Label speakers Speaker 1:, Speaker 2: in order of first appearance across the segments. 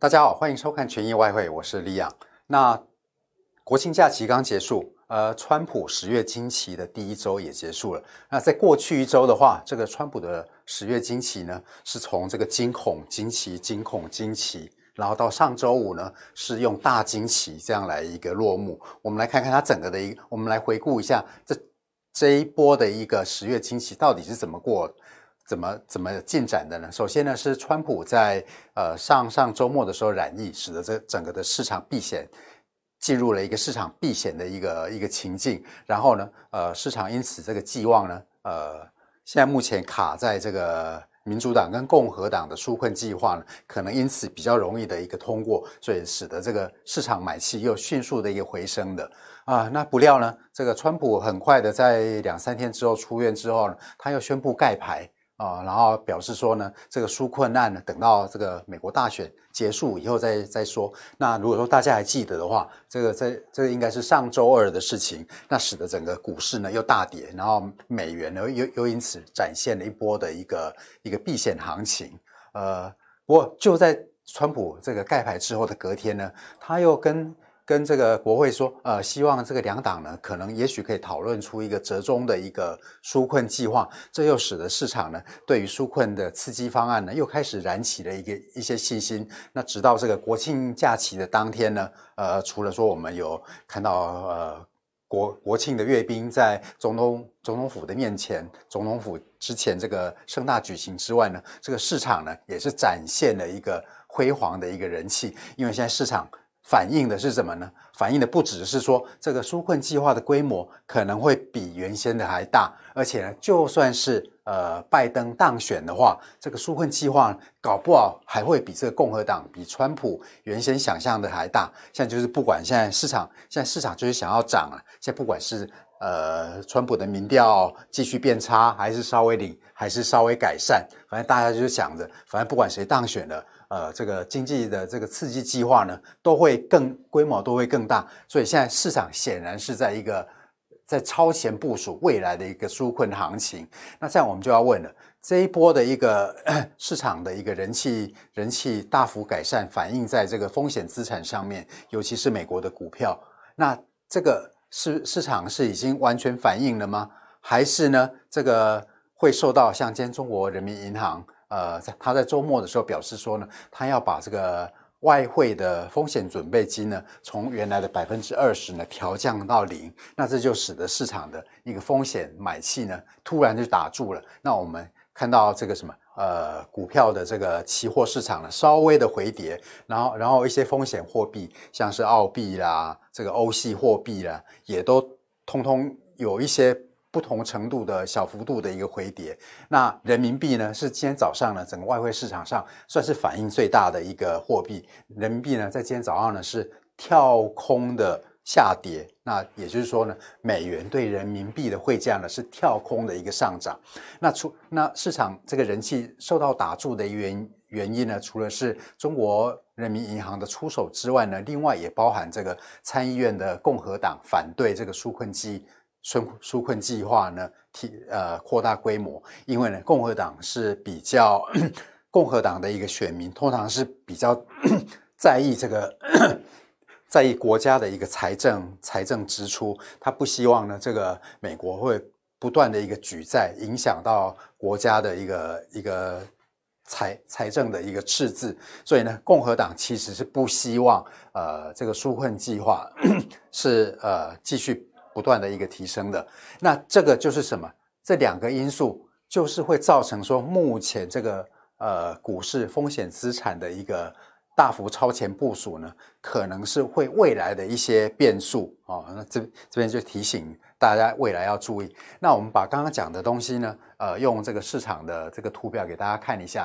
Speaker 1: 大家好，欢迎收看群益外汇，我是李昂。那国庆假期刚结束，呃，川普十月惊奇的第一周也结束了。那在过去一周的话，这个川普的十月惊奇呢，是从这个惊恐、惊奇、惊恐、惊奇，然后到上周五呢，是用大惊奇这样来一个落幕。我们来看看它整个的一，我们来回顾一下这这一波的一个十月惊奇到底是怎么过。怎么怎么进展的呢？首先呢，是川普在呃上上周末的时候染疫，使得这整个的市场避险进入了一个市场避险的一个一个情境。然后呢，呃，市场因此这个寄望呢，呃，现在目前卡在这个民主党跟共和党的纾困计划呢，可能因此比较容易的一个通过，所以使得这个市场买气又迅速的一个回升的啊。那不料呢，这个川普很快的在两三天之后出院之后呢，他又宣布盖牌。啊，然后表示说呢，这个纾困案呢，等到这个美国大选结束以后再再说。那如果说大家还记得的话，这个在这个应该是上周二的事情，那使得整个股市呢又大跌，然后美元呢又又因此展现了一波的一个一个避险行情。呃，不过就在川普这个盖牌之后的隔天呢，他又跟。跟这个国会说，呃，希望这个两党呢，可能也许可以讨论出一个折中的一个纾困计划，这又使得市场呢，对于纾困的刺激方案呢，又开始燃起了一个一些信心。那直到这个国庆假期的当天呢，呃，除了说我们有看到呃国国庆的阅兵在总统总统府的面前，总统府之前这个盛大举行之外呢，这个市场呢也是展现了一个辉煌的一个人气，因为现在市场。反映的是什么呢？反映的不只是说这个纾困计划的规模可能会比原先的还大，而且呢，就算是呃拜登当选的话，这个纾困计划搞不好还会比这个共和党、比川普原先想象的还大。现在就是不管现在市场，现在市场就是想要涨了。现在不管是呃川普的民调继续变差，还是稍微领，还是稍微改善，反正大家就是想着，反正不管谁当选了。呃，这个经济的这个刺激计划呢，都会更规模都会更大，所以现在市场显然是在一个在超前部署未来的一个纾困行情。那这样我们就要问了，这一波的一个 市场的一个人气人气大幅改善，反映在这个风险资产上面，尤其是美国的股票。那这个市市场是已经完全反映了吗？还是呢，这个会受到像今天中国人民银行？呃，在他在周末的时候表示说呢，他要把这个外汇的风险准备金呢，从原来的百分之二十呢调降到零，那这就使得市场的一个风险买气呢突然就打住了。那我们看到这个什么呃股票的这个期货市场呢稍微的回跌，然后然后一些风险货币像是澳币啦，这个欧系货币啦，也都通通有一些。不同程度的小幅度的一个回跌，那人民币呢是今天早上呢整个外汇市场上算是反应最大的一个货币。人民币呢在今天早上呢是跳空的下跌，那也就是说呢美元对人民币的汇价呢是跳空的一个上涨。那除那市场这个人气受到打住的原原因呢，除了是中国人民银行的出手之外呢，另外也包含这个参议院的共和党反对这个纾困计。纾纾困计划呢，提呃扩大规模，因为呢，共和党是比较 共和党的一个选民，通常是比较 在意这个 在意国家的一个财政财政支出，他不希望呢这个美国会不断的一个举债，影响到国家的一个一个财财政的一个赤字，所以呢，共和党其实是不希望呃这个纾困计划 是呃继续。不断的一个提升的，那这个就是什么？这两个因素就是会造成说，目前这个呃股市风险资产的一个大幅超前部署呢，可能是会未来的一些变数哦。那这这边就提醒大家未来要注意。那我们把刚刚讲的东西呢，呃，用这个市场的这个图表给大家看一下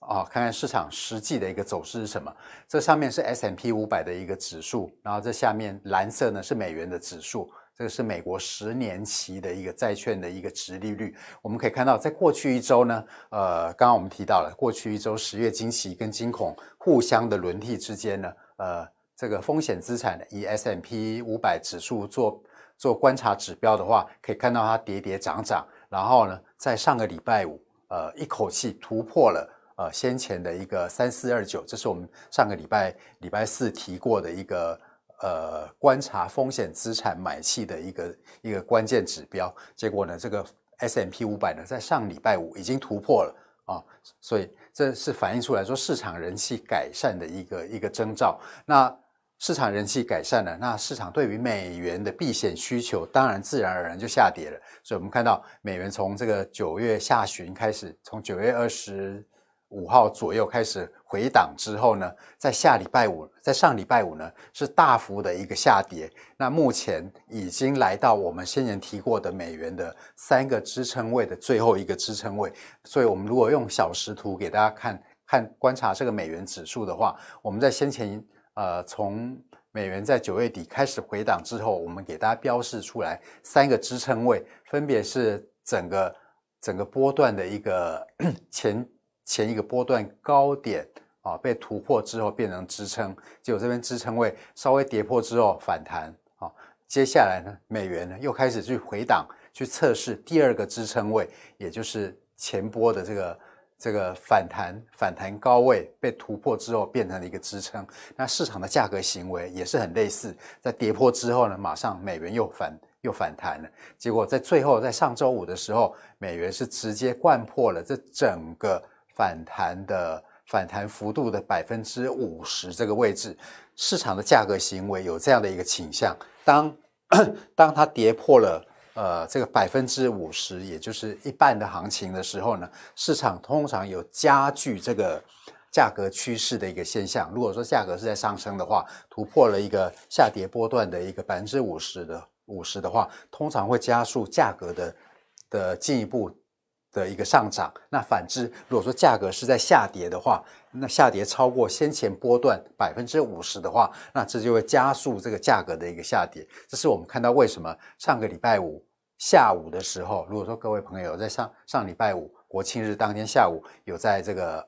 Speaker 1: 啊，哦，看看市场实际的一个走势是什么。这上面是 S M P 五百的一个指数，然后这下面蓝色呢是美元的指数。这个是美国十年期的一个债券的一个殖利率，我们可以看到，在过去一周呢，呃，刚刚我们提到了过去一周十月惊奇跟惊恐互相的轮替之间呢，呃，这个风险资产以 S M P 五百指数做做观察指标的话，可以看到它跌跌涨涨，然后呢，在上个礼拜五，呃，一口气突破了呃先前的一个三四二九，这是我们上个礼拜礼拜四提过的一个呃观察风险资产买气的一个一个关键指标。结果呢，这个 S M P 五百呢，在上礼拜五已经突破了啊，所以这是反映出来说市场人气改善的一个一个征兆。那市场人气改善了，那市场对于美元的避险需求，当然自然而然就下跌了。所以，我们看到美元从这个九月下旬开始，从九月二十五号左右开始回档之后呢，在下礼拜五，在上礼拜五呢，是大幅的一个下跌。那目前已经来到我们先前提过的美元的三个支撑位的最后一个支撑位。所以，我们如果用小时图给大家看看观察这个美元指数的话，我们在先前。呃，从美元在九月底开始回档之后，我们给大家标示出来三个支撑位，分别是整个整个波段的一个 前前一个波段高点啊被突破之后变成支撑，结果这边支撑位稍微跌破之后反弹啊，接下来呢，美元呢又开始去回档去测试第二个支撑位，也就是前波的这个。这个反弹反弹高位被突破之后，变成了一个支撑。那市场的价格行为也是很类似，在跌破之后呢，马上美元又反又反弹了。结果在最后，在上周五的时候，美元是直接掼破了这整个反弹的反弹幅度的百分之五十这个位置。市场的价格行为有这样的一个倾向，当 当它跌破了。呃，这个百分之五十，也就是一半的行情的时候呢，市场通常有加剧这个价格趋势的一个现象。如果说价格是在上升的话，突破了一个下跌波段的一个百分之五十的五十的话，通常会加速价格的的进一步的一个上涨。那反之，如果说价格是在下跌的话，那下跌超过先前波段百分之五十的话，那这就会加速这个价格的一个下跌。这是我们看到为什么上个礼拜五下午的时候，如果说各位朋友在上上礼拜五国庆日当天下午有在这个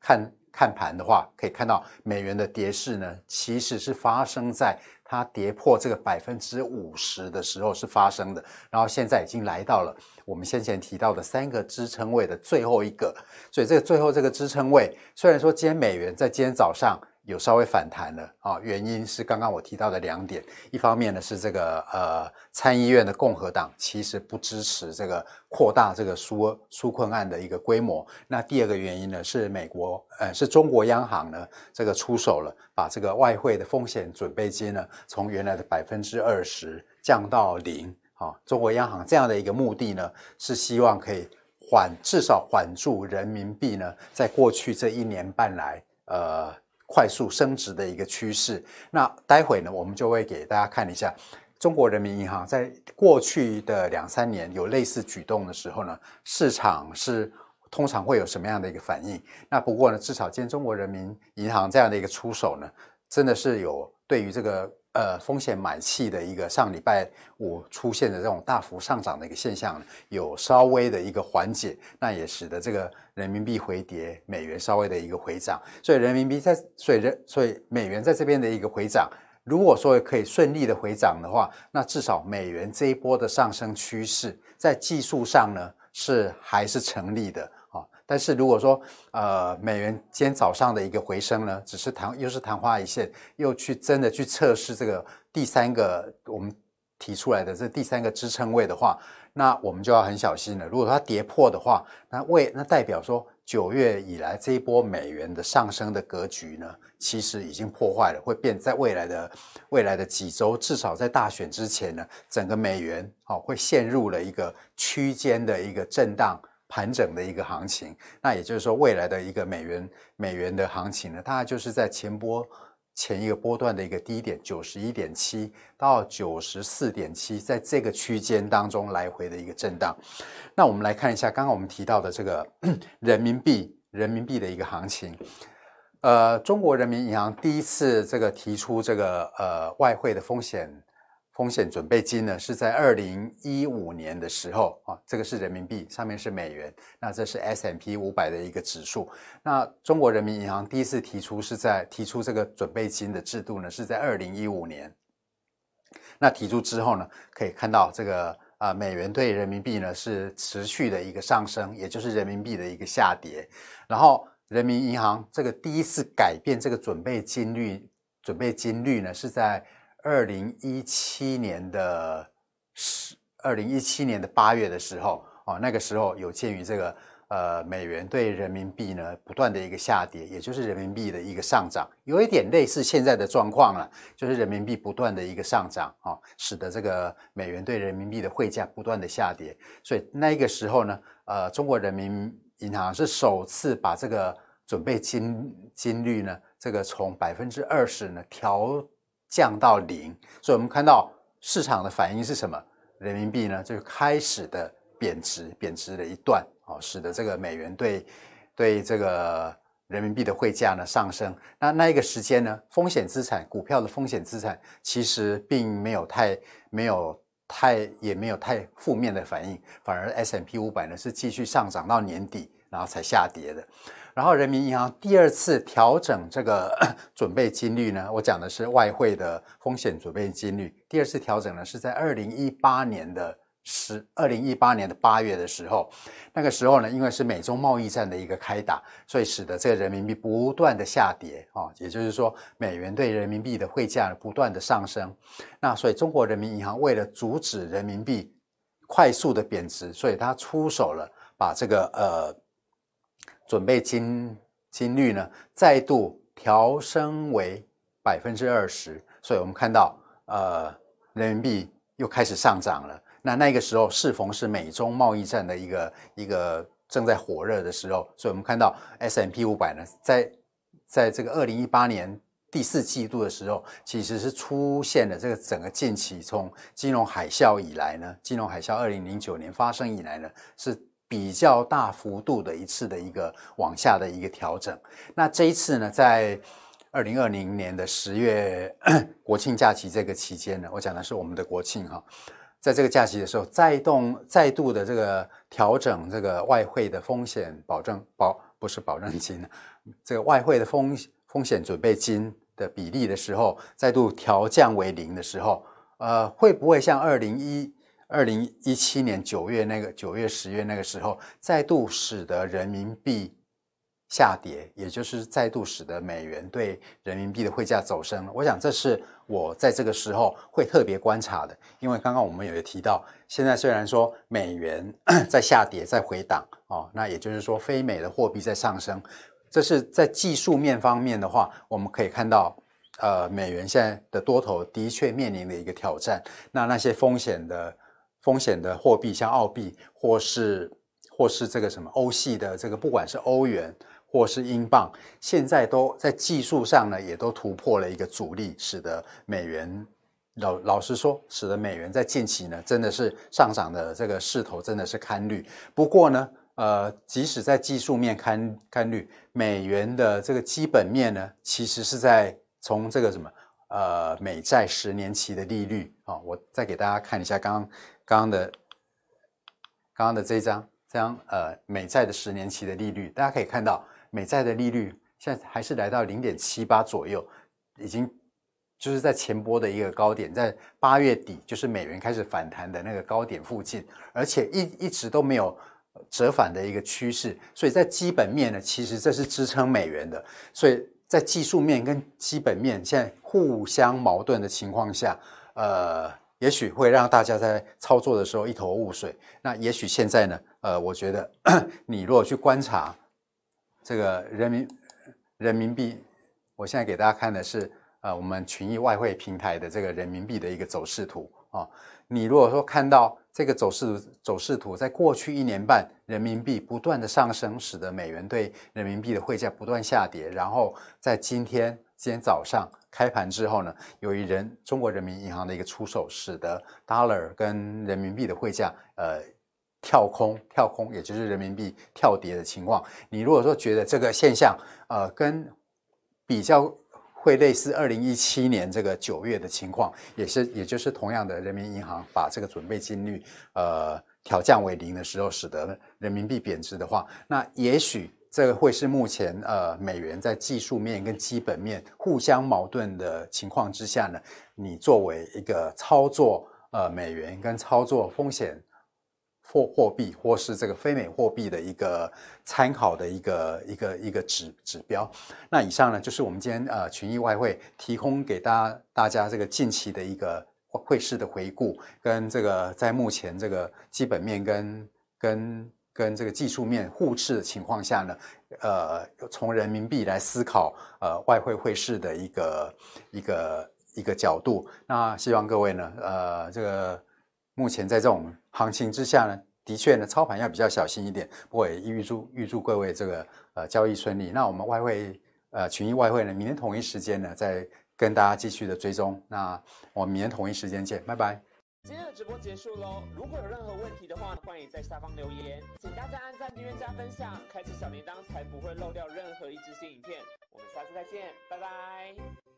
Speaker 1: 看看盘的话，可以看到美元的跌势呢，其实是发生在它跌破这个百分之五十的时候是发生的，然后现在已经来到了我们先前提到的三个支撑位的最后一个，所以这个最后这个支撑位，虽然说今天美元在今天早上有稍微反弹了啊，原因是刚刚我提到的两点，一方面呢是这个呃参议院的共和党其实不支持这个扩大这个纾纾困案的一个规模，那第二个原因呢是美国呃是中国央行呢这个出手了，把这个外汇的风险准备金呢。从原来的百分之二十降到零，啊，中国央行这样的一个目的呢，是希望可以缓至少缓住人民币呢，在过去这一年半来，呃，快速升值的一个趋势。那待会呢，我们就会给大家看一下，中国人民银行在过去的两三年有类似举动的时候呢，市场是通常会有什么样的一个反应？那不过呢，至少今天中国人民银行这样的一个出手呢，真的是有对于这个。呃，风险买气的一个上礼拜五出现的这种大幅上涨的一个现象，有稍微的一个缓解，那也使得这个人民币回跌，美元稍微的一个回涨。所以人民币在，所以人，所以美元在这边的一个回涨，如果说可以顺利的回涨的话，那至少美元这一波的上升趋势，在技术上呢是还是成立的。但是如果说，呃，美元今天早上的一个回升呢，只是昙又是昙花一现，又去真的去测试这个第三个我们提出来的这第三个支撑位的话，那我们就要很小心了。如果它跌破的话，那为那代表说九月以来这一波美元的上升的格局呢，其实已经破坏了，会变在未来的未来的几周，至少在大选之前呢，整个美元哦会陷入了一个区间的一个震荡。盘整的一个行情，那也就是说，未来的一个美元美元的行情呢，大概就是在前波前一个波段的一个低点九十一点七到九十四点七，在这个区间当中来回的一个震荡。那我们来看一下刚刚我们提到的这个 人民币人民币的一个行情。呃，中国人民银行第一次这个提出这个呃外汇的风险。风险准备金呢，是在二零一五年的时候啊，这个是人民币，上面是美元，那这是 S M P 五百的一个指数。那中国人民银行第一次提出是在提出这个准备金的制度呢，是在二零一五年。那提出之后呢，可以看到这个啊，美元对人民币呢是持续的一个上升，也就是人民币的一个下跌。然后人民银行这个第一次改变这个准备金率，准备金率呢是在二零一七年的十，二零一七年的八月的时候，哦，那个时候有鉴于这个。呃，美元对人民币呢不断的一个下跌，也就是人民币的一个上涨，有一点类似现在的状况了，就是人民币不断的一个上涨哦，使得这个美元对人民币的汇价不断的下跌。所以那个时候呢，呃，中国人民银行是首次把这个准备金金率呢，这个从百分之二十呢调降到零。所以我们看到市场的反应是什么？人民币呢就开始的贬值，贬值了一段哦。使得这个美元对对这个人民币的汇价呢上升。那那一个时间呢，风险资产股票的风险资产其实并没有太没有太也没有太负面的反应，反而 S M P 五百呢是继续上涨到年底，然后才下跌的。然后人民银行第二次调整这个 准备金率呢，我讲的是外汇的风险准备金率。第二次调整呢是在二零一八年的。十二零一八年的八月的时候，那个时候呢，因为是美中贸易战的一个开打，所以使得这个人民币不断的下跌啊，也就是说，美元对人民币的汇价不断的上升。那所以中国人民银行为了阻止人民币快速的贬值，所以他出手了，把这个呃准备金金率呢再度调升为百分之二十，所以我们看到呃人民币又开始上涨了。那那个时候适逢是美中贸易战的一个一个正在火热的时候，所以我们看到 S M P 五百呢，在在这个二零一八年第四季度的时候，其实是出现了这个整个近期从金融海啸以来呢，金融海啸二零零九年发生以来呢，是比较大幅度的一次的一个往下的一个调整。那这一次呢，在二零二零年的十月国庆假期这个期间呢，我讲的是我们的国庆哈。在这个假期的时候，再动再度的这个调整这个外汇的风险保证保不是保证金，这个外汇的风风险准备金的比例的时候，再度调降为零的时候，呃，会不会像二零一二零一七年九月那个九月十月那个时候，再度使得人民币下跌，也就是再度使得美元对人民币的汇价走升。我想这是我在这个时候会特别观察的，因为刚刚我们有提到，现在虽然说美元 在下跌，在回档哦，那也就是说非美的货币在上升。这是在技术面方面的话，我们可以看到，呃，美元现在的多头的确面临的一个挑战。那那些风险的风险的货币，像澳币或是或是这个什么欧系的这个，不管是欧元。或是英镑，现在都在技术上呢，也都突破了一个阻力，使得美元老老实说，使得美元在近期呢，真的是上涨的这个势头真的是堪虑。不过呢，呃，即使在技术面堪堪虑，美元的这个基本面呢，其实是在从这个什么呃美债十年期的利率啊、哦，我再给大家看一下刚刚刚刚的刚刚的这张这张呃美债的十年期的利率，大家可以看到。美债的利率现在还是来到零点七八左右，已经就是在前波的一个高点，在八月底就是美元开始反弹的那个高点附近，而且一一直都没有折返的一个趋势，所以在基本面呢，其实这是支撑美元的，所以在技术面跟基本面现在互相矛盾的情况下，呃，也许会让大家在操作的时候一头雾水。那也许现在呢，呃，我觉得 你如果去观察。这个人民人民币，我现在给大家看的是呃，我们群益外汇平台的这个人民币的一个走势图啊。你如果说看到这个走势走势图，在过去一年半，人民币不断的上升，使得美元对人民币的汇价不断下跌。然后在今天今天早上开盘之后呢，由于人中国人民银行的一个出手，使得 dollar 跟人民币的汇价呃。跳空，跳空，也就是人民币跳跌的情况。你如果说觉得这个现象，呃，跟比较会类似二零一七年这个九月的情况，也是，也就是同样的，人民银行把这个准备金率，呃，调降为零的时候，使得人民币贬值的话，那也许这个会是目前呃美元在技术面跟基本面互相矛盾的情况之下呢，你作为一个操作呃美元跟操作风险。货货币或是这个非美货币的一个参考的一个一个一个指指标。那以上呢，就是我们今天呃群益外汇提供给大家大家这个近期的一个汇市的回顾，跟这个在目前这个基本面跟跟跟这个技术面互斥的情况下呢，呃，从人民币来思考呃外汇汇市的一个一个一个角度。那希望各位呢，呃，这个。目前在这种行情之下呢，的确呢，操盘要比较小心一点。不过也预祝预祝各位这个呃交易顺利。那我们外汇呃群益外汇呢，明天同一时间呢，再跟大家继续的追踪。那我们明天同一时间见，拜拜。
Speaker 2: 今天的直播结束喽，如果有任何问题的话，欢迎在下方留言。请大家按赞、订阅、加分享，开启小铃铛，才不会漏掉任何一支新影片。我们下次再见，拜拜。